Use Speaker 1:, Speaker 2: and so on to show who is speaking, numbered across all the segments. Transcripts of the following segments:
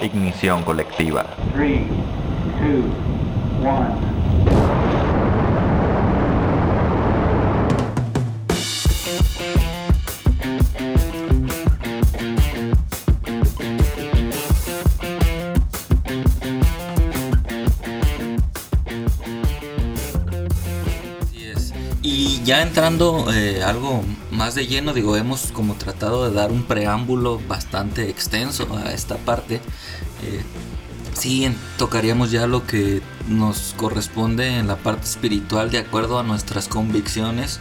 Speaker 1: Ignición colectiva.
Speaker 2: 3, 2, 1.
Speaker 3: Y ya entrando eh, algo más de lleno, digo, hemos como tratado de dar un preámbulo bastante extenso a esta parte. Sí, tocaríamos ya lo que nos corresponde en la parte espiritual de acuerdo a nuestras convicciones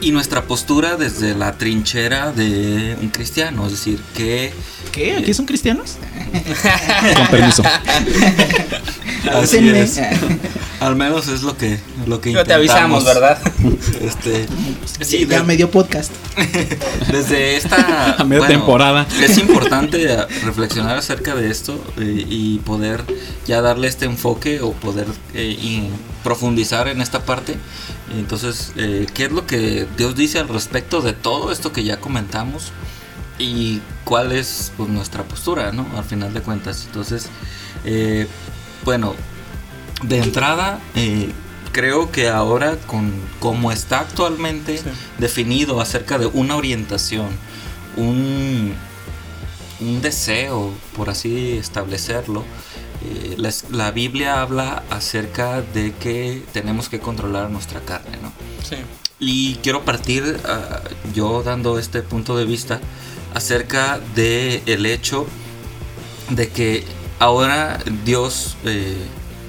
Speaker 3: y nuestra postura desde la trinchera de un cristiano, es decir, que...
Speaker 4: ¿Qué? ¿Aquí son cristianos?
Speaker 3: Con permiso. Así es. Al menos es lo que lo que
Speaker 5: Pero te avisamos, ¿verdad?
Speaker 4: Este, sí, ya medio podcast.
Speaker 3: Desde esta
Speaker 4: a media temporada.
Speaker 3: Es importante reflexionar acerca de esto eh, y poder ya darle este enfoque o poder eh, profundizar en esta parte. Entonces, eh, ¿qué es lo que Dios dice al respecto de todo esto que ya comentamos? Y cuál es pues, nuestra postura, ¿no? Al final de cuentas. Entonces, bueno, de entrada, eh, creo que ahora con como está actualmente definido acerca de una orientación, un, un deseo, por así establecerlo, eh, la, Biblia habla acerca de que tenemos que controlar nuestra carne, ¿no? Sí. Y quiero partir ah, yo dando este punto de vista acerca de el hecho de que ahora Dios eh,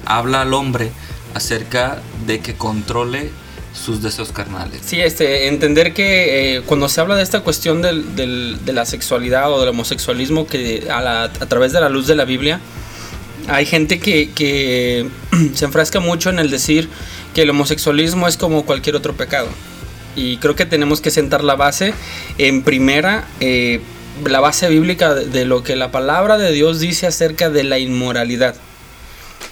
Speaker 3: habla al hombre acerca de que controle sus deseos carnales.
Speaker 5: Sí, este, entender que eh, cuando se habla de esta cuestión del, de la sexualidad o del homosexualismo, que a, través de la luz de la Biblia, hay gente que, se enfrasca mucho en el decir que el homosexualismo es como cualquier otro pecado. Y creo que tenemos que sentar la base en primera, eh, la base bíblica de lo que la palabra de Dios dice acerca de la inmoralidad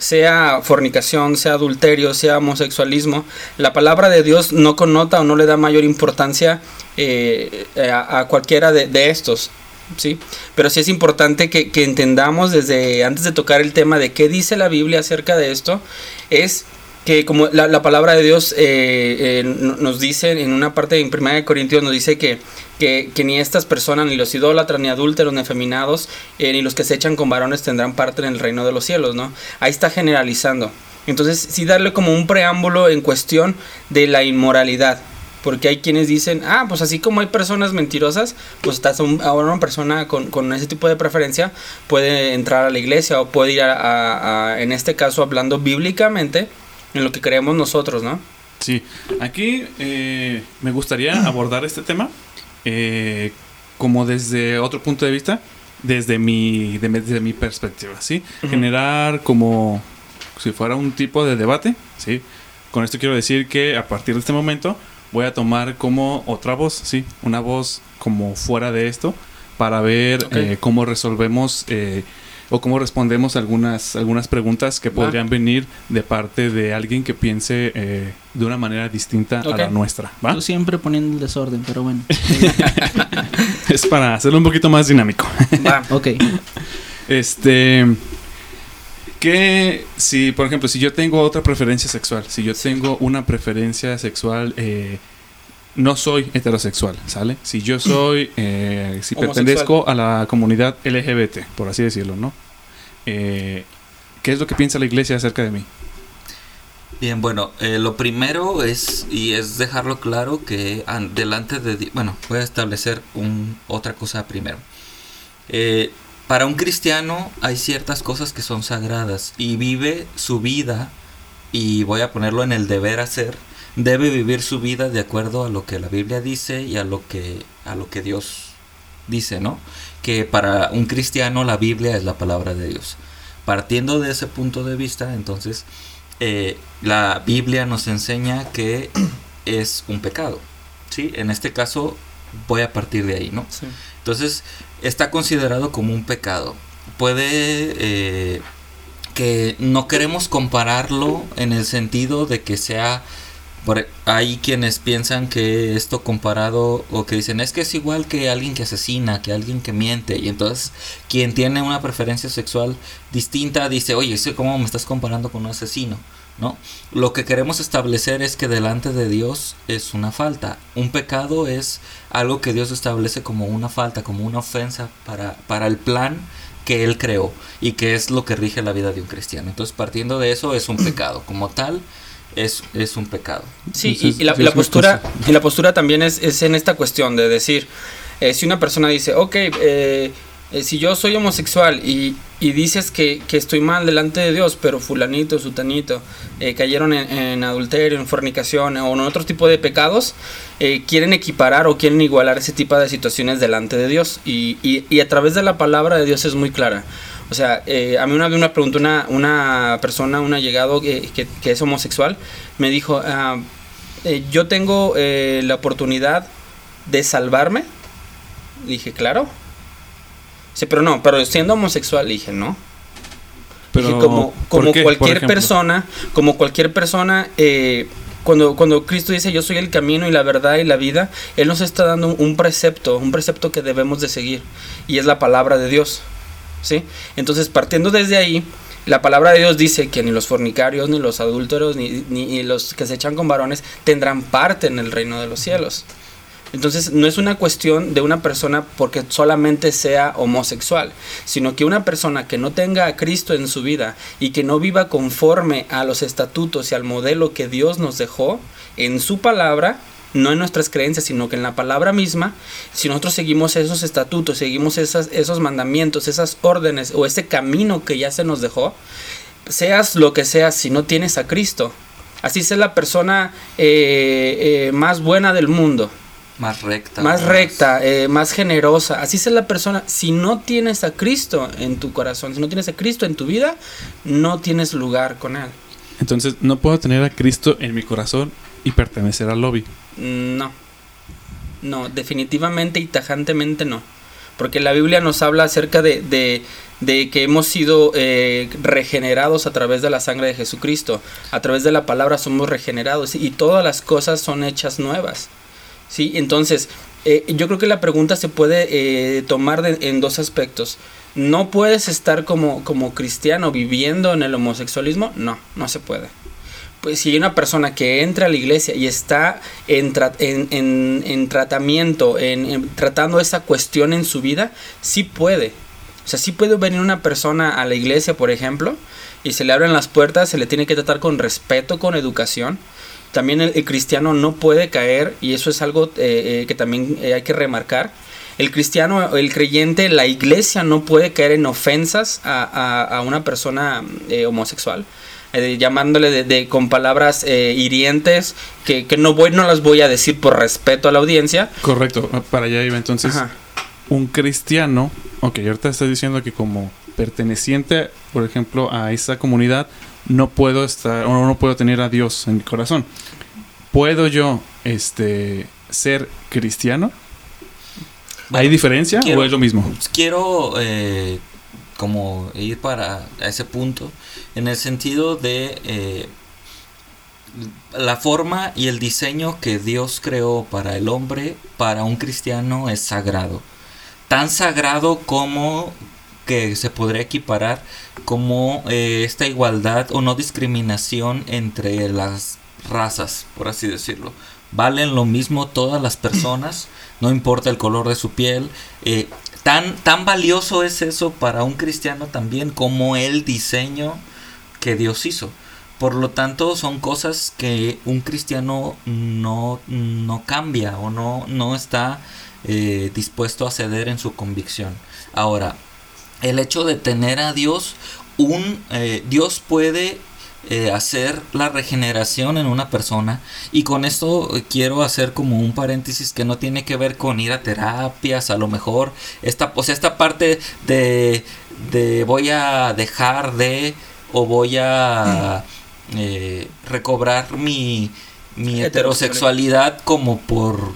Speaker 5: sea fornicación, sea adulterio, sea homosexualismo, la palabra de Dios no connota o no le da mayor importancia eh, a, cualquiera de, estos. ¿sí? Pero sí es importante que, entendamos desde antes de tocar el tema de qué dice la Biblia acerca de esto, es que como la, palabra de Dios eh, eh, nos dice en una parte en 1 Corintios nos dice que, que, ni estas personas, ni los idólatras, ni adúlteros, ni efeminados, eh, ni los que se echan con varones tendrán parte en el reino de los cielos, ¿no? Ahí está generalizando. Entonces, sí darle como un preámbulo en cuestión de la inmoralidad. Porque hay quienes dicen, ah, pues así como hay personas mentirosas, pues estás ahora una persona con, con, ese tipo de preferencia puede entrar a la iglesia o puede ir a en este caso hablando bíblicamente, en lo que creemos nosotros, ¿no?
Speaker 4: Sí, aquí eh, me gustaría abordar este tema eh, como desde otro punto de vista, desde mi, desde mi perspectiva, ¿sí? Generar como si fuera un tipo de debate, ¿sí? Con esto quiero decir que a partir de este momento voy a tomar como otra voz, ¿sí? Una voz como fuera de esto para ver eh, cómo resolvemos o cómo respondemos algunas, algunas preguntas que podrían venir de parte de alguien que piense eh, de una manera distinta a la nuestra.
Speaker 6: ¿va? siempre poniendo el desorden, pero bueno.
Speaker 4: es para hacerlo un poquito más dinámico.
Speaker 6: Va. ok.
Speaker 4: Este que si, por ejemplo, si yo tengo otra preferencia sexual, si yo tengo una preferencia sexual, eh, no soy heterosexual, ¿sale? Si yo soy, eh, si pertenezco a la comunidad LGBT, por así decirlo, ¿no? Eh, ¿Qué es lo que piensa la iglesia acerca de mí?
Speaker 3: Bien, bueno, eh, lo primero es, y es dejarlo claro que delante de, bueno, voy a establecer un, otra cosa primero. Eh, para un cristiano hay ciertas cosas que son sagradas y vive su vida, y voy a ponerlo en el deber hacer, debe vivir su vida de acuerdo a lo que la Biblia dice y a lo que, a lo que Dios dice, ¿no? Que para un cristiano la Biblia es la palabra de Dios. Partiendo de ese punto de vista, entonces, eh, la Biblia nos enseña que es un pecado, ¿sí? En este caso, voy a partir de ahí, ¿no? Entonces, está considerado como un pecado. Puede... Eh, que no queremos compararlo en el sentido de que sea Por, hay quienes piensan que esto comparado o que dicen es que es igual que alguien que asesina, que alguien que miente y entonces quien tiene una preferencia sexual distinta dice, oye, ¿cómo me estás comparando con un asesino? ¿No? Lo que queremos establecer es que delante de Dios es una falta. Un pecado es algo que Dios establece como una falta, como una ofensa para, para el plan que Él creó y que es lo que rige la vida de un cristiano. Entonces, partiendo de eso, es un pecado. Como tal, es, es un pecado.
Speaker 5: Sí, y, y la, postura, y la postura también es, es en esta cuestión de decir, eh, si una persona dice, ok, eh, eh, si yo soy homosexual y, y dices que, que estoy mal delante de Dios, pero fulanito, sutanito, eh, cayeron en, en adulterio, en fornicación o en otro tipo de pecados, eh, quieren equiparar o quieren igualar ese tipo de situaciones delante de Dios. Y, y, y a través de la palabra de Dios es muy clara. O sea, eh, a mí una vez me preguntó una, una persona, un allegado que, que, que es homosexual, me dijo, ah, eh, yo tengo eh, la oportunidad de salvarme. Le dije, claro. Sí, pero no, pero siendo homosexual, le dije, no.
Speaker 4: Pero,
Speaker 5: Dije, como,
Speaker 4: ¿por
Speaker 5: como
Speaker 4: qué, por
Speaker 5: cualquier persona, como cualquier persona, eh, cuando, cuando Cristo dice yo soy el camino y la verdad y la vida, Él nos está dando un, un precepto, un precepto que debemos de seguir, y es la palabra de Dios. Entonces, partiendo desde ahí, la palabra de Dios dice que ni los fornicarios, ni los adúlteros, ni los que se echan con varones tendrán parte en el reino de los cielos. Entonces no es una cuestión de una persona porque solamente sea homosexual, sino que una persona que no tenga a Cristo en su vida y que no viva conforme a los estatutos y al modelo que Dios nos dejó en su palabra, no en nuestras creencias, sino que en la palabra misma, si nosotros seguimos esos estatutos, seguimos esas, esos mandamientos, esas órdenes o ese camino que ya se nos dejó, seas lo que seas, si no tienes a Cristo, así sea la persona eh, eh, más buena del mundo,
Speaker 3: Más recta.
Speaker 5: más recta, eh, más generosa. Así es la persona. Si no tienes a Cristo en tu corazón, si no tienes a Cristo en tu vida, no tienes lugar con Él.
Speaker 4: Entonces, no puedo tener a Cristo en mi corazón y pertenecer al lobby.
Speaker 5: No. No, definitivamente y tajantemente no. Porque la Biblia nos habla acerca de, de- de que hemos sido eh, regenerados a través de la sangre de Jesucristo. A través de la palabra somos regenerados y todas las cosas son hechas nuevas. ¿Sí? Entonces, eh, yo creo que la pregunta se puede eh, tomar de- en dos aspectos. ¿No puedes estar como, como cristiano viviendo en el homosexualismo? No, no se puede. Pues si hay una persona que entra a la iglesia y está en, en, en- en tratamiento, en, tratando esa cuestión en su vida, sí puede. O sea, sí puede venir una persona a la iglesia, por ejemplo, y se le abren las puertas, se le tiene que tratar con respeto, con educación. También el, cristiano no puede caer, y eso es algo eh, eh, que también eh, hay que remarcar. El cristiano, el creyente, la iglesia no puede caer en ofensas a, a- una persona homosexual. Eh, llamándole de, de- con palabras eh, hirientes que, que no voy no las voy a decir por respeto a la audiencia
Speaker 4: Correcto, para allá iba. Entonces,
Speaker 5: Ajá.
Speaker 4: un cristiano, ok, ahorita estás diciendo que como perteneciente, por ejemplo, a esa comunidad, no puedo estar, o no puedo tener a Dios en mi corazón. ¿Puedo yo, este, ser cristiano? ¿Hay diferencia
Speaker 3: quiero-
Speaker 4: o es lo mismo?
Speaker 3: Quiero eh, como ir para a ese punto en el sentido de eh, la forma y el diseño que Dios creó para el hombre, para un cristiano es sagrado. Tan sagrado como que se podría equiparar como eh, esta igualdad o no discriminación entre las razas, por así decirlo. Valen lo mismo todas las personas, no importa el color de su piel. eh, tan, tan valioso es eso para un cristiano también como el diseño que Dios hizo. Por lo tanto, son cosas que un cristiano no, no cambia o no, no está eh, dispuesto a ceder en su convicción. Ahora, el hecho de tener a Dios, un eh, Dios puede eh, hacer la regeneración en una persona y con esto quiero hacer como un paréntesis que no tiene que ver con ir a terapias a lo mejor esta o sea, esta parte de, de voy a dejar de o voy a eh, recobrar mi, mi heterosexualidad como por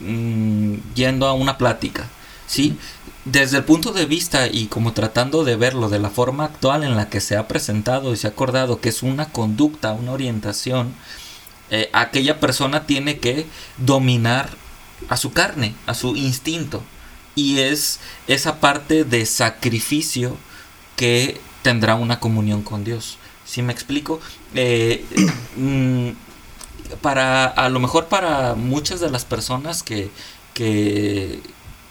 Speaker 3: mm, yendo a una plática sí desde el punto de vista y como tratando de verlo de la forma actual en la que se ha presentado y se ha acordado que es una conducta, una orientación, eh, aquella persona tiene que dominar a su carne, a su instinto. Y es esa parte de sacrificio que tendrá una comunión con Dios. ¿Sí me explico? Eh, mm, para, a lo mejor para muchas de las personas que, que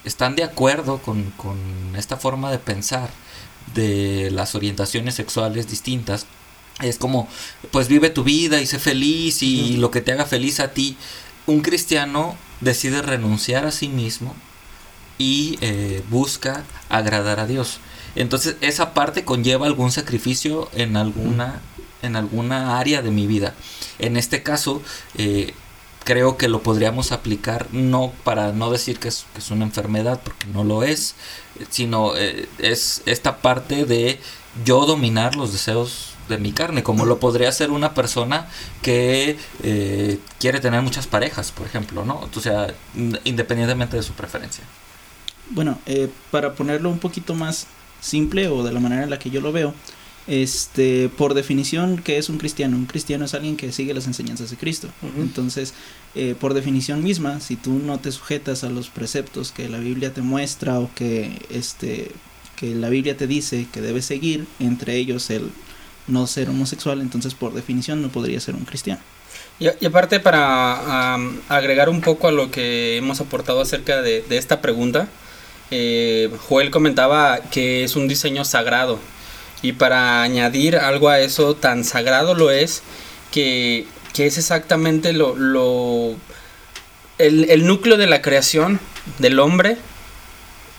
Speaker 3: están de acuerdo con, con esta forma de pensar de las orientaciones sexuales distintas, es como, pues vive tu vida y sé feliz y lo que te haga feliz a ti. Un cristiano decide renunciar a sí mismo y eh, busca agradar a Dios. Entonces esa parte conlleva algún sacrificio en alguna, en alguna área de mi vida. En este caso, eh, creo que lo podríamos aplicar no para no decir que es, es una enfermedad, porque no lo es, sino eh, es esta parte de yo dominar los deseos de mi carne, como lo podría hacer una persona que eh, quiere tener muchas parejas, por ejemplo, ¿no? O sea, independientemente de su preferencia.
Speaker 6: Bueno, para ponerlo un poquito más simple o de la manera en la que yo lo veo, este, por definición, ¿qué es un cristiano? Un cristiano es alguien que sigue las enseñanzas de Cristo. Entonces, eh, por definición misma, si tú no te sujetas a los preceptos que la Biblia te muestra o que, este, que la Biblia te dice que debes seguir, entre ellos el no ser homosexual, entonces por definición no podría ser un cristiano.
Speaker 5: Y, y aparte para agregar un poco a lo que hemos aportado acerca de, de esta pregunta, eh, Joel comentaba que es un diseño sagrado. Y para añadir algo a eso, tan sagrado lo es que, que es exactamente lo, el, el núcleo de la creación del hombre.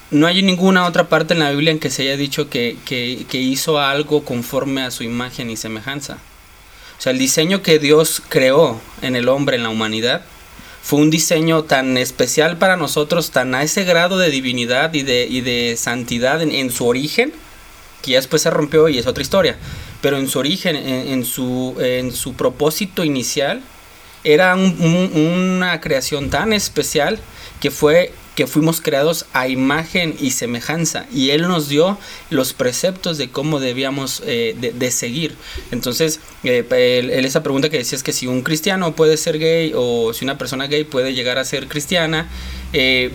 Speaker 5: No hay ninguna otra parte en la Biblia en que se haya dicho que, que, que hizo algo conforme a su imagen y semejanza. O sea, el diseño que Dios creó en el hombre, en la humanidad, fue un diseño tan especial para nosotros, tan a ese grado de divinidad y de, y de santidad en, su origen, que ya después se rompió y es otra historia. Pero en su origen, en, su, en su propósito inicial, era un- una creación tan especial que fue que fuimos creados a imagen y semejanza y él nos dio los preceptos de cómo debíamos eh, de, seguir. Entonces eh, esa pregunta que decías que si un cristiano puede ser gay o si una persona gay puede llegar a ser cristiana eh,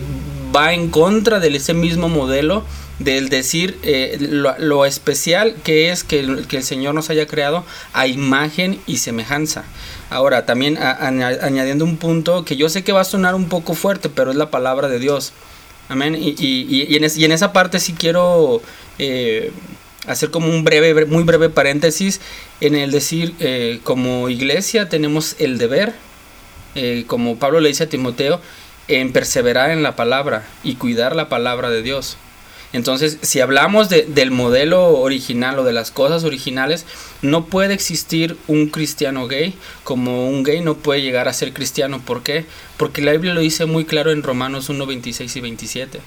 Speaker 5: va en contra de ese mismo modelo del decir eh, lo, especial que es que el, Señor nos haya creado a imagen y semejanza. Ahora, también añadiendo un punto que yo sé que va a sonar un poco fuerte, pero es la palabra de Dios. Amén. Y, en, es- y en esa parte sí quiero eh, hacer como un breve, bre- muy breve paréntesis en el decir, eh, como iglesia tenemos el deber, como Pablo le dice a Timoteo, en perseverar en la palabra y cuidar la palabra de Dios. Entonces, si hablamos de- del modelo original o de las cosas originales, no puede existir un cristiano gay como un gay no puede llegar a ser cristiano. ¿Por qué? Porque la Biblia lo dice muy claro en Romanos 1, 26 y 27.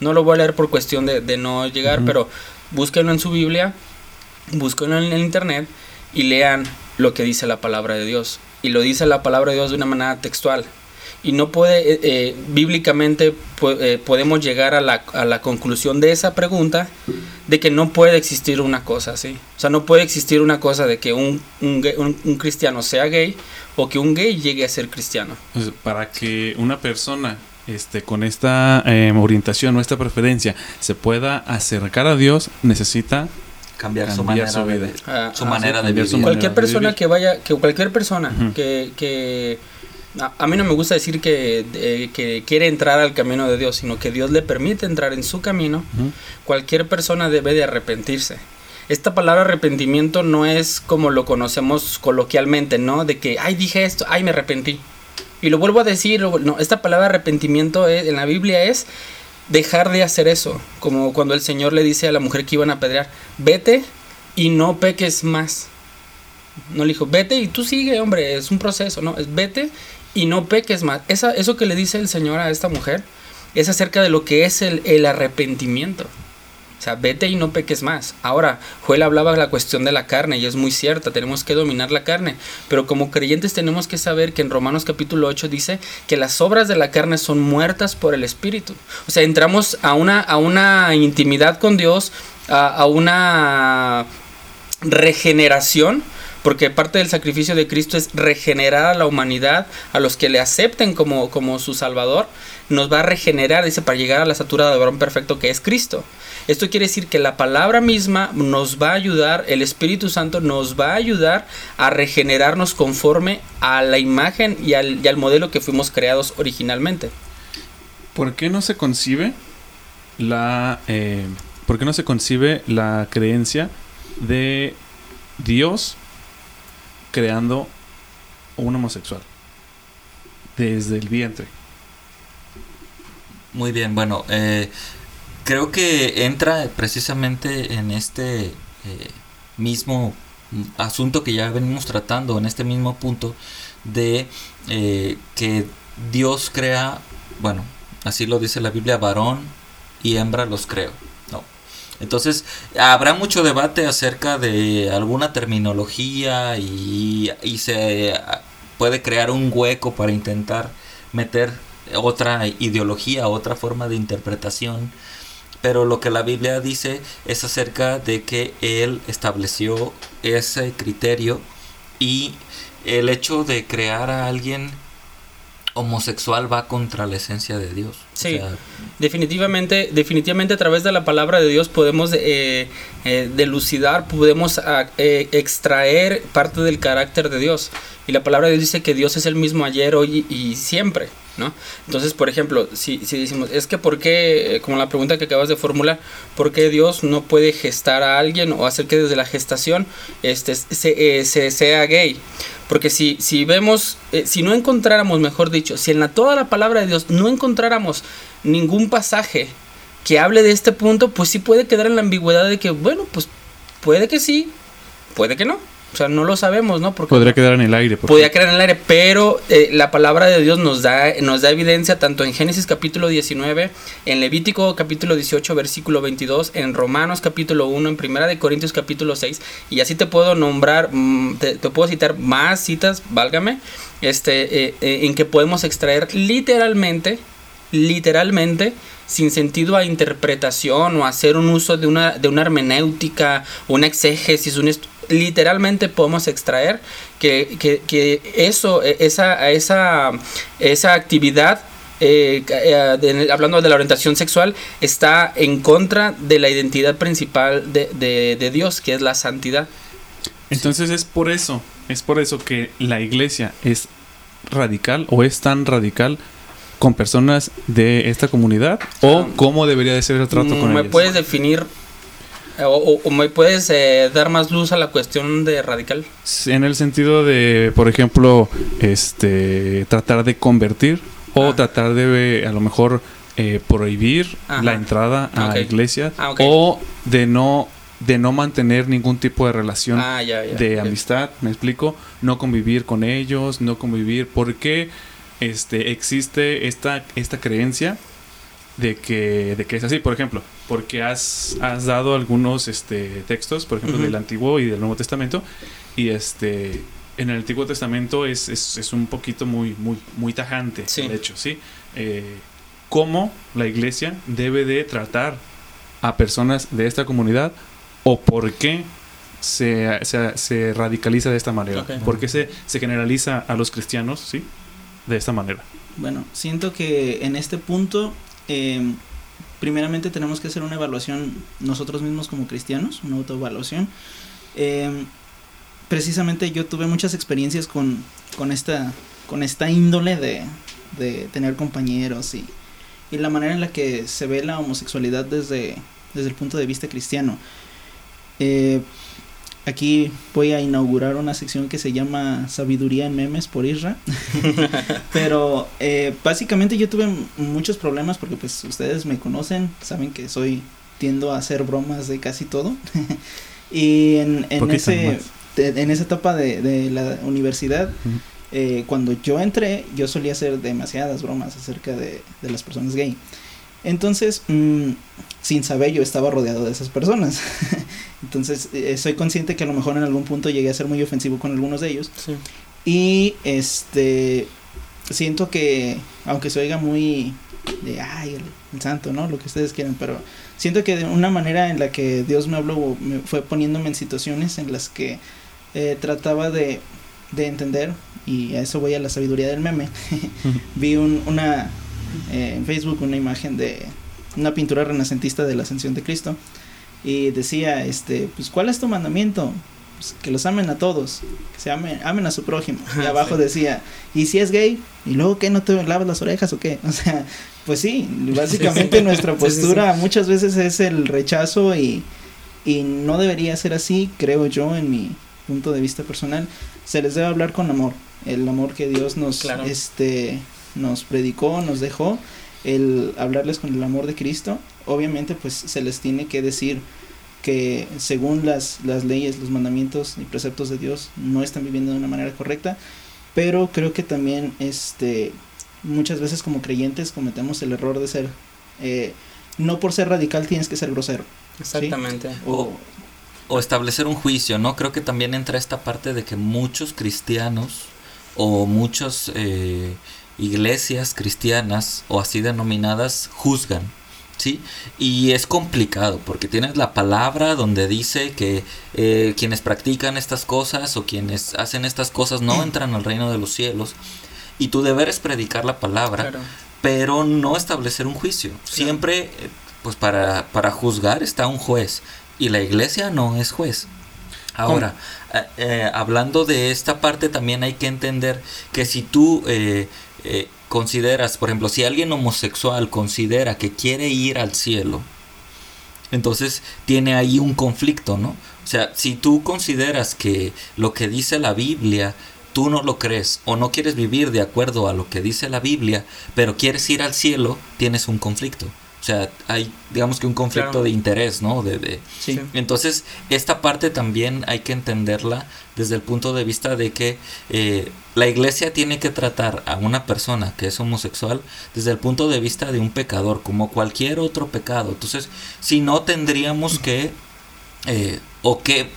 Speaker 5: No lo voy a leer por cuestión de, de no llegar, pero búsquenlo en su Biblia, búsquenlo en el internet y lean lo que dice la palabra de Dios. Y lo dice la palabra de Dios de una manera textual. Y no puede, eh, eh, bíblicamente eh, podemos llegar a la, a la conclusión de esa pregunta de que no puede existir una cosa así. O sea, no puede existir una cosa de que un, un, gay- un- un cristiano sea gay o que un gay llegue a ser cristiano.
Speaker 4: Pues, para que una persona este, con esta eh, orientación o esta preferencia se pueda acercar a Dios, necesita
Speaker 3: Cambiar, su manera
Speaker 4: su
Speaker 3: de,
Speaker 4: vida.
Speaker 3: Su
Speaker 5: ah,
Speaker 3: manera de vivir.
Speaker 4: manera.
Speaker 5: cualquier
Speaker 4: de
Speaker 5: persona
Speaker 4: vivir.
Speaker 5: que vaya, que cualquier persona que a, a mí no me gusta decir que, eh, que quiere entrar al camino de Dios, sino que Dios le permite entrar en su camino, cualquier persona debe de arrepentirse. Esta palabra arrepentimiento no es como lo conocemos coloquialmente, ¿no? De que, ay, dije esto, ay, me arrepentí. Y lo vuelvo a decir, no, esta palabra arrepentimiento es- en la Biblia es dejar de hacer eso. Como cuando el Señor le dice a la mujer que iban a apedrear, vete y no peques más. No le dijo, vete y tú sigue, hombre, es un proceso, ¿no? Es vete y no peques más. Esa, eso que le dice el Señor a esta mujer es acerca de lo que es el, el arrepentimiento. O sea, vete y no peques más. Ahora, Joel hablaba de la cuestión de la carne y es muy cierta, tenemos que dominar la carne. Pero como creyentes tenemos que saber que en Romanos capítulo 8 dice que las obras de la carne son muertas por el Espíritu. O sea, entramos a una, a una intimidad con Dios, a, a una regeneración porque parte del sacrificio de Cristo es regenerar a la humanidad, a los que le acepten como, como su Salvador, nos va a regenerar, dice, para llegar a la estatura de varón perfecto que es Cristo. Esto quiere decir que la palabra misma nos va a ayudar, el Espíritu Santo nos va a ayudar a regenerarnos conforme a la imagen y al, y al modelo que fuimos creados originalmente.
Speaker 4: ¿Por qué no se concibe la, eh, ¿por qué no se concibe la creencia de Dios creando un homosexual desde el vientre?
Speaker 3: Muy bien, bueno, eh, creo que entra precisamente en este eh, mismo asunto que ya venimos tratando, en este mismo punto de eh, que Dios crea, bueno, así lo dice la Biblia, varón y hembra los creo. Entonces, habrá mucho debate acerca de alguna terminología y, y se puede crear un hueco para intentar meter otra ideología, otra forma de interpretación. Pero lo que la Biblia dice es acerca de que Él estableció ese criterio y el hecho de crear a alguien homosexual va contra la esencia de Dios.
Speaker 5: Sí, o sea, definitivamente, definitivamente a través de la palabra de Dios podemos eh, eh, delucidar, podemos eh, extraer parte del carácter de Dios. Y la palabra de Dios dice que Dios es el mismo ayer, hoy y siempre. ¿no? Entonces, por ejemplo, si, si decimos, es que ¿por qué, como la pregunta que acabas de formular, ¿por qué Dios no puede gestar a alguien o hacer que desde la gestación este, se, se sea gay? Porque si, si vemos, eh, si no encontráramos, mejor dicho, si en la, toda la palabra de Dios no encontráramos ningún pasaje que hable de este punto, pues sí puede quedar en la ambigüedad de que, bueno, pues puede que sí, puede que no. O sea, no lo sabemos, ¿no?
Speaker 4: Porque podría quedar en el aire.
Speaker 5: Podría quedar en el aire, pero eh, la palabra de Dios nos da, nos da evidencia tanto en Génesis capítulo 19, en Levítico capítulo 18, versículo 22, en Romanos capítulo 1, en Primera de Corintios capítulo 6, y así te puedo nombrar, te, te puedo citar más citas, válgame, este, eh, eh, en que podemos extraer literalmente, literalmente, sin sentido a interpretación o hacer un uso de una, de una hermenéutica, una exégesis, literalmente podemos extraer que, que, que eso, esa, esa, esa actividad eh, eh, hablando de la orientación sexual, está en contra de la identidad principal de, de, de, Dios, que es la santidad.
Speaker 4: Entonces es por eso, es por eso que la iglesia es radical o es tan radical con personas de esta comunidad o cómo debería de ser el trato con
Speaker 5: ¿Me
Speaker 4: ellas.
Speaker 5: puedes definir o, o, me puedes eh, dar más luz a la cuestión de radical?
Speaker 4: En el sentido de, por ejemplo, este tratar de convertir o ah. tratar de a lo mejor eh, prohibir Ajá. la entrada a
Speaker 5: okay.
Speaker 4: iglesias
Speaker 5: ah, okay.
Speaker 4: o de no de no mantener ningún tipo de relación
Speaker 5: ah, ya, ya,
Speaker 4: de
Speaker 5: ya.
Speaker 4: amistad, me explico, no convivir con ellos, no convivir, porque este existe esta esta creencia de que, de que es así, por ejemplo, porque has, has dado algunos este, textos, por ejemplo, uh -huh. del Antiguo y del Nuevo Testamento, y este en el Antiguo Testamento es, es, es un poquito muy, muy, muy tajante,
Speaker 5: sí.
Speaker 4: de hecho, ¿sí? Eh, cómo la iglesia debe de tratar a personas de esta comunidad o por qué se, se, se radicaliza de esta manera,
Speaker 5: Okay.
Speaker 4: por qué se, se generaliza a los cristianos, ¿sí? De esta manera.
Speaker 6: Bueno, siento que en este punto eh, primeramente tenemos que hacer una evaluación nosotros mismos como cristianos, una autoevaluación. Eh, precisamente yo tuve muchas experiencias con, con, esta, con esta índole de, de tener compañeros y, y, la manera en la que se ve la homosexualidad desde, desde el punto de vista cristiano. Eh, aquí voy a inaugurar una sección que se llama Sabiduría en Memes por Isra. Pero eh, básicamente yo tuve muchos problemas porque pues ustedes me conocen, saben que soy tiendo a hacer bromas de casi todo. y en, en ese de, en esa etapa de, de la universidad, uh -huh. eh, cuando yo entré, yo solía hacer demasiadas bromas acerca de, de las personas gay. Entonces, mmm, sin saber, yo estaba rodeado de esas personas. Entonces, eh, soy consciente que a lo mejor en algún punto llegué a ser muy ofensivo con algunos de ellos.
Speaker 5: Sí.
Speaker 6: Y este siento que, aunque se oiga muy de ay, el, el, santo, ¿no? Lo que ustedes quieran, pero siento que de una manera en la que Dios me habló, me fue poniéndome en situaciones en las que eh, trataba de, de entender, y a eso voy a la sabiduría del meme, vi un, una, eh, en Facebook una imagen de una pintura renacentista de la ascensión de Cristo, y decía, este, pues, ¿cuál es tu mandamiento? Pues, que los amen a todos, que se amen, amen a su prójimo. Y abajo
Speaker 5: sí.
Speaker 6: decía, ¿y si es gay? ¿Y luego qué? ¿No te lavas las orejas o qué? O sea, pues sí, básicamente nuestra
Speaker 5: Sí, sí, sí.
Speaker 6: postura muchas veces es el rechazo y, y no debería ser así, creo yo, en mi punto de vista personal. Se les debe hablar con amor, el amor que Dios nos,
Speaker 5: Claro.
Speaker 6: este, nos predicó, nos dejó, el hablarles con el amor de Cristo. Obviamente, pues se les tiene que decir que según las, las leyes, los mandamientos y preceptos de Dios no están viviendo de una manera correcta, pero creo que también este muchas veces como creyentes cometemos el error de ser eh, no por ser radical tienes que ser grosero
Speaker 5: Exactamente.
Speaker 6: o
Speaker 3: o establecer un juicio, ¿no? Creo que también entra esta parte de que muchos cristianos o muchas eh, iglesias cristianas o así denominadas juzgan, ¿sí? Y es complicado porque tienes la palabra donde dice que eh, quienes practican estas cosas o quienes hacen estas cosas no entran al reino de los cielos y tu deber es predicar la palabra
Speaker 5: Claro.
Speaker 3: pero no establecer un juicio. Siempre, eh, pues para, para juzgar está un juez y la iglesia no es juez. Ahora, eh, eh, hablando de esta parte, también hay que entender que si tú eh, consideras, por ejemplo, si alguien homosexual considera que quiere ir al cielo, entonces tiene ahí un conflicto, ¿no? O sea, si tú consideras que lo que dice la Biblia tú no lo crees o no quieres vivir de acuerdo a lo que dice la Biblia, pero quieres ir al cielo, tienes un conflicto. O sea, hay, digamos que un conflicto
Speaker 5: Claro.
Speaker 3: de interés, ¿no? De, de-
Speaker 6: sí,
Speaker 5: Sí.
Speaker 3: Entonces, esta parte también hay que entenderla desde el punto de vista de que eh, la iglesia tiene que tratar a una persona que es homosexual desde el punto de vista de un pecador, como cualquier otro pecado. Entonces, si no tendríamos que, eh, o que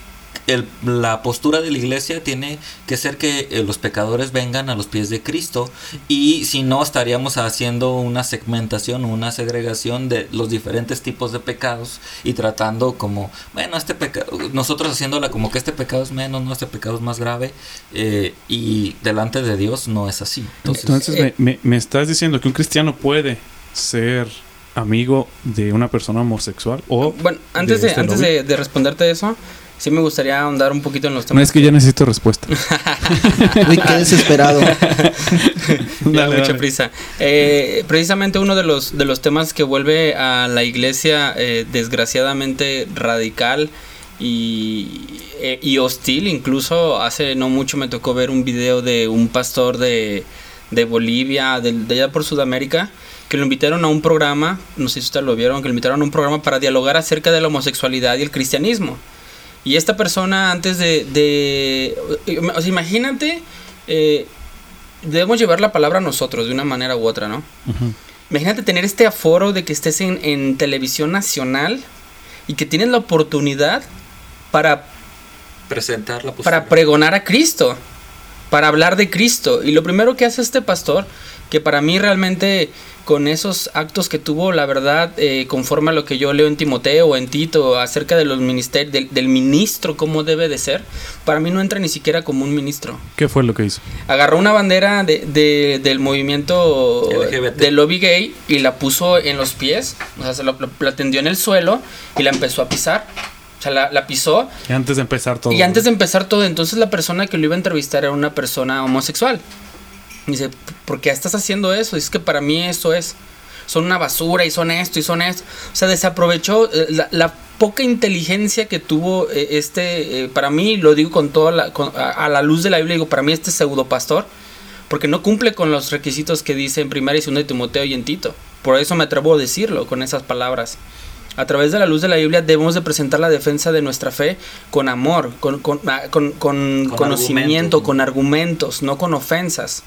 Speaker 3: el- la postura de la iglesia tiene que ser que eh, los pecadores vengan a los pies de Cristo y si no estaríamos haciendo una segmentación, una segregación de los diferentes tipos de pecados y tratando como, bueno, este pecado, nosotros haciéndola como que este pecado es menos, no, este pecado es más grave eh, y delante de Dios no es así. Entonces,
Speaker 4: Entonces,
Speaker 5: eh,
Speaker 4: me, me- me estás diciendo que un cristiano puede ser amigo de una persona homosexual o
Speaker 5: Bueno, antes de,
Speaker 4: este
Speaker 5: antes de responderte eso, sí me gustaría ahondar un poquito en los
Speaker 4: No,
Speaker 5: temas.
Speaker 4: es que ya necesito respuesta.
Speaker 6: uy qué desesperado
Speaker 4: Dale,
Speaker 5: mucha
Speaker 4: dale.
Speaker 5: prisa. Eh, precisamente uno de los, de los temas que vuelve a la iglesia eh, desgraciadamente radical y, eh, y hostil, incluso hace no mucho me tocó ver un video de un pastor de, de Bolivia, de, de allá por Sudamérica, que lo invitaron a un programa, no sé si ustedes lo vieron, que lo invitaron a un programa para dialogar acerca de la homosexualidad y el cristianismo. Y esta persona antes de... de o sea, imagínate, eh, debemos llevar la palabra a nosotros de una manera u otra, ¿no? Imagínate tener este aforo de que estés en, en televisión nacional y que tienes la oportunidad para,
Speaker 3: presentar la postura.
Speaker 5: para pregonar a Cristo, para hablar de Cristo. Y lo primero que hace este pastor, que para mí realmente con esos actos que tuvo, la verdad, eh, conforme a lo que yo leo en Timoteo o en Tito acerca de los ministerios, del, del ministro, cómo debe de ser, para mí no entra ni siquiera como un ministro.
Speaker 4: ¿Qué fue lo que hizo?
Speaker 5: agarró una bandera de, de- del movimiento
Speaker 3: LGBT.
Speaker 5: del lobby gay y la puso en los pies, o sea, se la, la tendió en el suelo y la empezó a pisar. O sea, la, la pisó
Speaker 4: Y antes de empezar todo.
Speaker 5: y antes de empezar todo, entonces la persona que lo iba a entrevistar era una persona homosexual. Dice, ¿por qué estás haciendo eso? Es que para mí eso es. Son una basura y son esto y son esto. O sea, desaprovechó eh, la, la poca inteligencia que tuvo eh, este, eh, para mí, lo digo con toda la, con- a, a la luz de la Biblia, digo, para mí este pseudo pastor, porque no cumple con los requisitos que dice en primera y segunda de Timoteo y en Tito. Por eso me atrevo a decirlo con esas palabras. A través de la luz de la Biblia debemos de presentar la defensa de nuestra fe con amor, con, con, ah, con- con
Speaker 3: Con
Speaker 5: conocimiento, con argumentos, no con ofensas.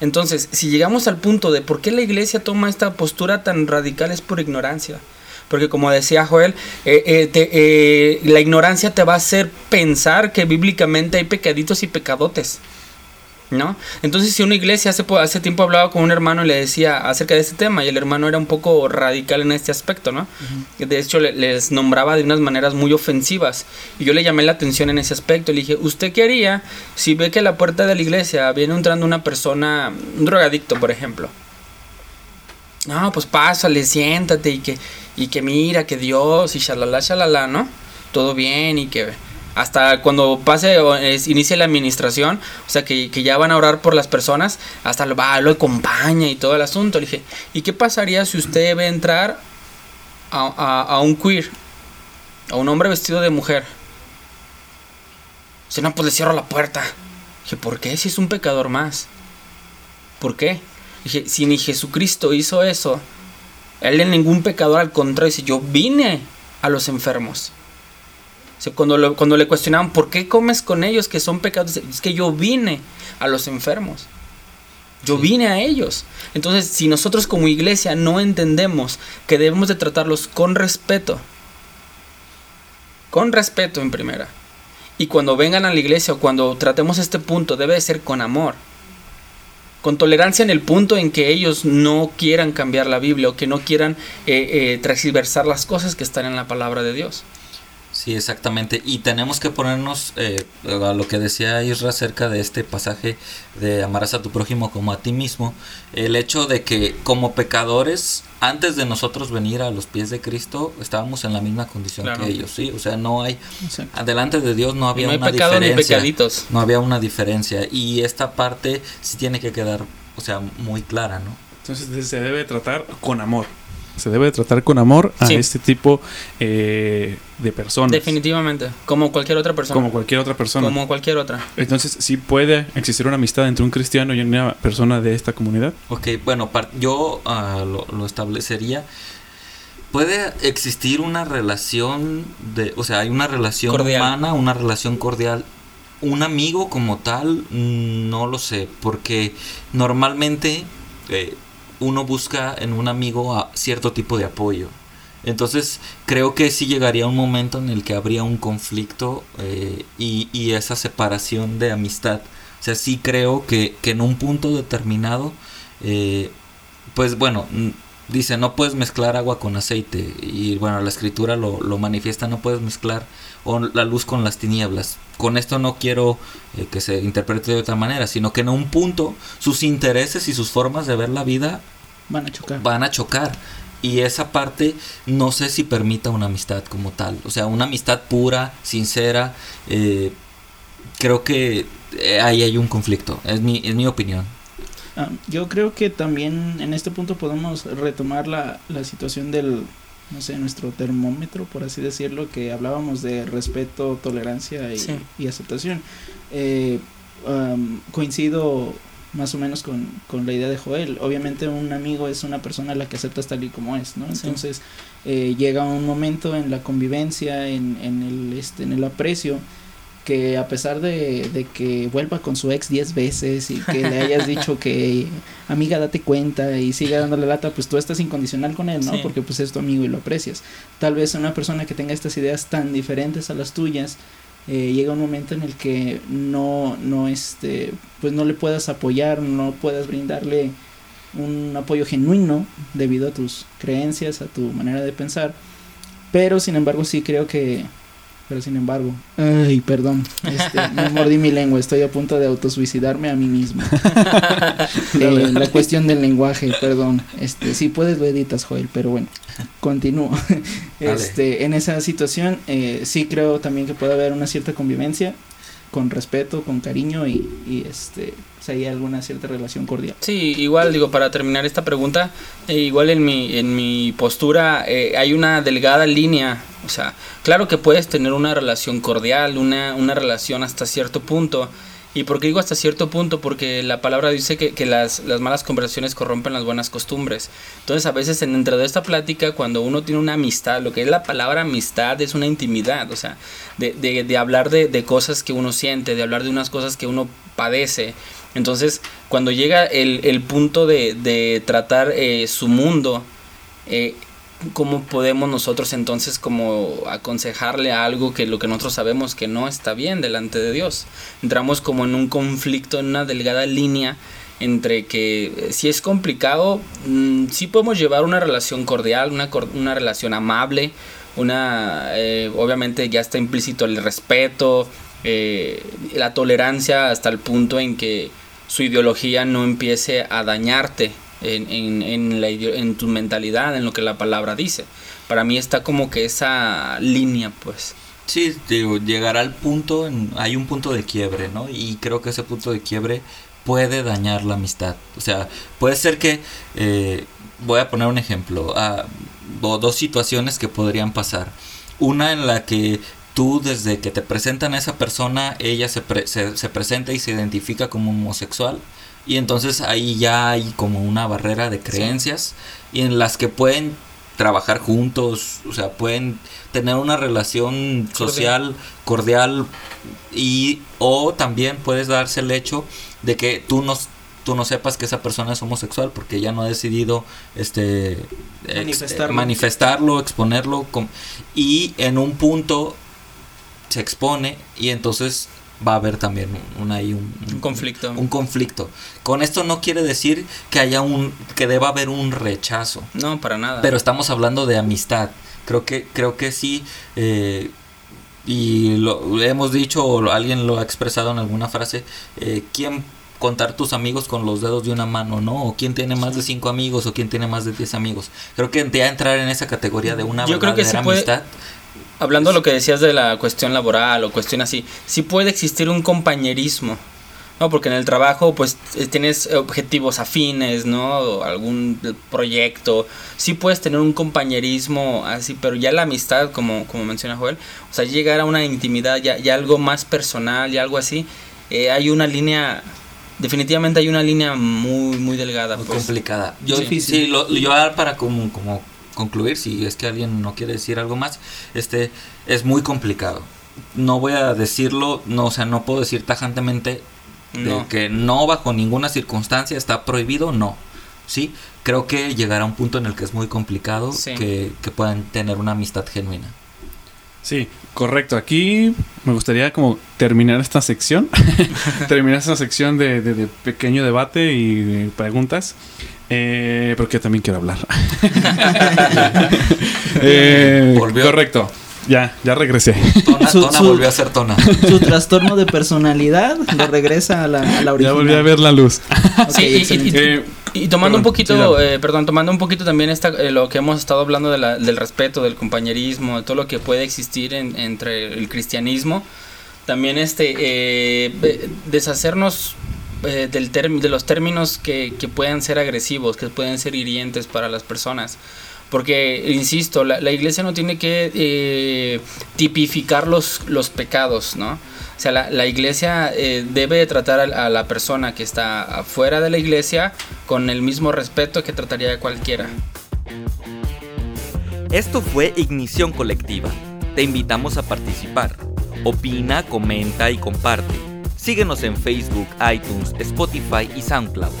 Speaker 5: Entonces, si llegamos al punto de por qué la iglesia toma esta postura tan radical es por ignorancia. Porque como decía Joel, eh, eh, eh, la ignorancia te va a hacer pensar que bíblicamente hay pecaditos y pecadotes. ¿No? Entonces, si una iglesia hace, hace tiempo hablaba con un hermano y le decía acerca de este tema, y el hermano era un poco radical en este aspecto, ¿no? De hecho, le- les nombraba de unas maneras muy ofensivas. Y yo le llamé la atención en ese aspecto. Le dije, ¿usted qué haría si ve que a la puerta de la iglesia viene entrando una persona, un drogadicto, por ejemplo? No, pues pásale, siéntate y que, y que mira, que Dios y shalala, shalala, ¿no? Todo bien y que hasta cuando pase o es- inicie la administración, o sea, que, ya van a orar por las personas, hasta lo va, lo acompaña y todo el asunto. Le dije, ¿y qué pasaría si usted ve entrar a, a- un queer, a un hombre vestido de mujer? Si no, pues le cierro la puerta. Dije, ¿por qué? Si es un pecador más. ¿Por qué? Dije, si ni Jesucristo hizo eso, él en ningún pecador, al contrario, dice, yo vine a los enfermos. O sea, cuando, lo- cuando le cuestionaban, ¿por qué comes con ellos que son pecados? Es que yo vine a los enfermos. Yo vine a ellos. Entonces, si nosotros como iglesia no entendemos que debemos de tratarlos con respeto, con respeto en primera, y cuando vengan a la iglesia o cuando tratemos este punto, debe de ser con amor. Con tolerancia en el punto en que ellos no quieran cambiar la Biblia o que no quieran eh, eh, transversar las cosas que están en la palabra de Dios.
Speaker 3: Sí, exactamente. Y tenemos que ponernos eh, a lo que decía Isra acerca de este pasaje de amarás a tu prójimo como a ti mismo. El hecho de que como pecadores, antes de nosotros venir a los pies de Cristo, estábamos en la misma condición
Speaker 5: Claro.
Speaker 3: que ellos, ¿sí? O sea, no hay,
Speaker 6: Exacto.
Speaker 3: adelante de Dios no había
Speaker 5: no hay
Speaker 3: una
Speaker 5: pecado ni
Speaker 3: diferencia.
Speaker 5: pecaditos.
Speaker 3: No había una diferencia. Y esta parte sí tiene que quedar, o sea, muy clara, ¿no?
Speaker 4: Entonces se debe tratar con amor. Se debe tratar con amor a
Speaker 5: Sí.
Speaker 4: este tipo eh, de personas.
Speaker 5: Definitivamente. Como cualquier otra persona.
Speaker 4: Como cualquier otra persona.
Speaker 5: Como cualquier otra.
Speaker 4: Entonces, ¿sí puede existir una amistad entre un cristiano y una persona de esta comunidad?
Speaker 3: Ok, bueno, yo ah, lo, lo establecería. Puede existir una relación de, o sea, hay una relación
Speaker 5: Cordial.
Speaker 3: humana, una relación cordial. Un amigo como tal, mm, no lo sé, porque normalmente eh, uno busca en un amigo a cierto tipo de apoyo. Entonces creo que sí llegaría un momento en el que habría un conflicto eh, y, y esa separación de amistad. O sea, sí creo que, que en un punto determinado, eh, pues bueno, dice, no puedes mezclar agua con aceite. Y bueno, la escritura lo, lo manifiesta, no puedes mezclar o la luz con las tinieblas. Con esto no quiero eh, que se interprete de otra manera, sino que en un punto sus intereses y sus formas de ver la vida
Speaker 6: Van a chocar.
Speaker 3: van a chocar. Y esa parte no sé si permita una amistad como tal. O sea, una amistad pura, sincera. eh, creo que eh, ahí hay un conflicto. Es mi, es mi opinión.
Speaker 6: Ah, yo creo que también en este punto podemos retomar la, la situación del, no sé, nuestro termómetro, por así decirlo, que hablábamos de respeto, tolerancia y,
Speaker 5: Sí.
Speaker 6: y aceptación. Eh, am, coincido más o menos con, con la idea de Joel. Obviamente un amigo es una persona a la que aceptas tal y como es, ¿no?
Speaker 5: Sí.
Speaker 6: Entonces eh, llega un momento en la convivencia, en, en, el, este, en el aprecio, que a pesar de, de que vuelva con su ex 10 veces y que le hayas dicho que amiga date cuenta y siga dándole lata, pues tú estás incondicional con él, ¿no?
Speaker 5: Sí.
Speaker 6: Porque pues es tu amigo y lo aprecias. Tal vez una persona que tenga estas ideas tan diferentes a las tuyas, eh, llega un momento en el que no, no, este, pues no le puedas apoyar, no puedas brindarle un apoyo genuino debido a tus creencias, a tu manera de pensar. Pero sin embargo sí creo que... Pero sin embargo... Ay, perdón. Este, me mordí mi lengua. Estoy a punto de autosuicidarme a mí mismo. Eh, la cuestión del lenguaje, perdón. Este, si puedes lo editas, Joel, pero bueno. Continúo. Este, en esa situación eh, sí creo también que puede haber una cierta convivencia con respeto, con cariño y, y este, pues hay alguna cierta relación cordial.
Speaker 5: Sí, igual digo, para terminar esta pregunta, eh, igual en mi, en mi postura eh, hay una delgada línea, o sea, claro que puedes tener una relación cordial, una, una relación hasta cierto punto, ¿y por qué digo hasta cierto punto? Porque la palabra dice que, que las, las malas conversaciones corrompen las buenas costumbres, entonces a veces en, dentro de esta plática, cuando uno tiene una amistad, lo que es la palabra amistad es una intimidad, o sea, de, de, de hablar de, de cosas que uno siente, de hablar de unas cosas que uno padece, entonces, cuando llega el, el punto de, de tratar eh, su mundo, eh, ¿cómo podemos nosotros entonces como aconsejarle algo que lo que nosotros sabemos que no está bien delante de Dios? Entramos como en un conflicto, en una delgada línea entre que eh, si es complicado, mm, sí podemos llevar una relación cordial, una, una relación amable, una, eh, obviamente ya está implícito el respeto, eh, la tolerancia hasta el punto en que su ideología no empiece a dañarte en, en, en la en tu mentalidad, en lo que la palabra dice. Para mí está como que esa línea, pues.
Speaker 3: Sí, digo, llegará al punto, hay un punto de quiebre, ¿no? Y creo que ese punto de quiebre puede dañar la amistad. O sea, puede ser que, eh, voy a poner un ejemplo, ah, do- dos situaciones que podrían pasar. Una en la que tú desde que te presentan a esa persona, ella se, pre- se, se presenta y se identifica como homosexual. Y entonces ahí ya hay como una barrera de creencias y en las que pueden trabajar juntos, o sea, pueden tener una relación social cordial y o también puedes darse el hecho de que tú no tú no sepas que esa persona es homosexual porque ella no ha decidido este ex-
Speaker 6: Manifestarlo.
Speaker 3: manifestarlo, exponerlo com- y en un punto se expone y entonces va a haber también un, ahí un,
Speaker 5: Un conflicto.
Speaker 3: un conflicto. Con esto no quiere decir que haya un que deba haber un rechazo.
Speaker 5: No, para nada.
Speaker 3: Pero estamos hablando de amistad. Creo que, creo que sí. eh, y lo hemos dicho, o alguien lo ha expresado en alguna frase. Eh, ¿Quién contar tus amigos con los dedos de una mano, no? O quién tiene más de cinco amigos, o quién tiene más de diez amigos. Creo que ya entrar en esa categoría de una
Speaker 5: Yo creo que sí
Speaker 3: verdadera
Speaker 5: puede-
Speaker 3: amistad.
Speaker 5: Hablando de lo que decías de la cuestión laboral o cuestión así, sí puede existir un compañerismo, ¿no? Porque en el trabajo pues eh, tienes objetivos afines, ¿no? O algún proyecto, sí puedes tener un compañerismo así, pero ya la amistad, como, como menciona Joel, o sea, llegar a una intimidad, ya, ya algo más personal, ya algo así, eh, hay una línea, definitivamente hay una línea muy, muy delgada.
Speaker 3: Muy
Speaker 5: pues.
Speaker 3: complicada. Yo, sí, lo, yo para como, como concluir, si es que alguien no quiere decir algo más, este es muy complicado. No voy a decirlo, no, o sea, no puedo decir tajantemente de
Speaker 5: No.
Speaker 3: que no bajo ninguna circunstancia está prohibido, no. Sí, creo que llegará un punto en el que es muy complicado
Speaker 5: Sí.
Speaker 3: que, que puedan tener una amistad genuina.
Speaker 4: Sí, correcto. Aquí me gustaría como terminar esta sección. terminar esta sección de, de- de pequeño debate y de preguntas. Eh, porque también quiero hablar. Eh,
Speaker 3: Volvió.
Speaker 4: Correcto. Ya, ya regresé.
Speaker 3: Tona,
Speaker 6: Su-
Speaker 3: Tona
Speaker 6: su-
Speaker 3: volvió a ser Tona.
Speaker 6: Su trastorno de personalidad lo regresa a la, a la
Speaker 4: Ya
Speaker 6: original.
Speaker 4: volví a ver la luz.
Speaker 6: Ok,
Speaker 5: Sí, y-.
Speaker 4: Eh,
Speaker 5: Y tomando
Speaker 4: Perdón,
Speaker 5: un poquito, eh, perdón, tomando un poquito también esta, eh, lo que hemos estado hablando de la- del respeto, del compañerismo, de todo lo que puede existir en- entre el cristianismo, también este eh, eh, deshacernos eh, del de los términos que, que puedan ser agresivos, que pueden ser hirientes para las personas. Porque, insisto, la, la iglesia no tiene que tipificar los, los pecados, ¿no? O sea, la, iglesia eh, debe de tratar a, a la persona que está afuera de la iglesia con el mismo respeto que trataría a cualquiera.
Speaker 1: Esto fue Ignición Colectiva. Te invitamos a participar. Opina, comenta y comparte. Síguenos en Facebook, iTunes, Spotify y SoundCloud.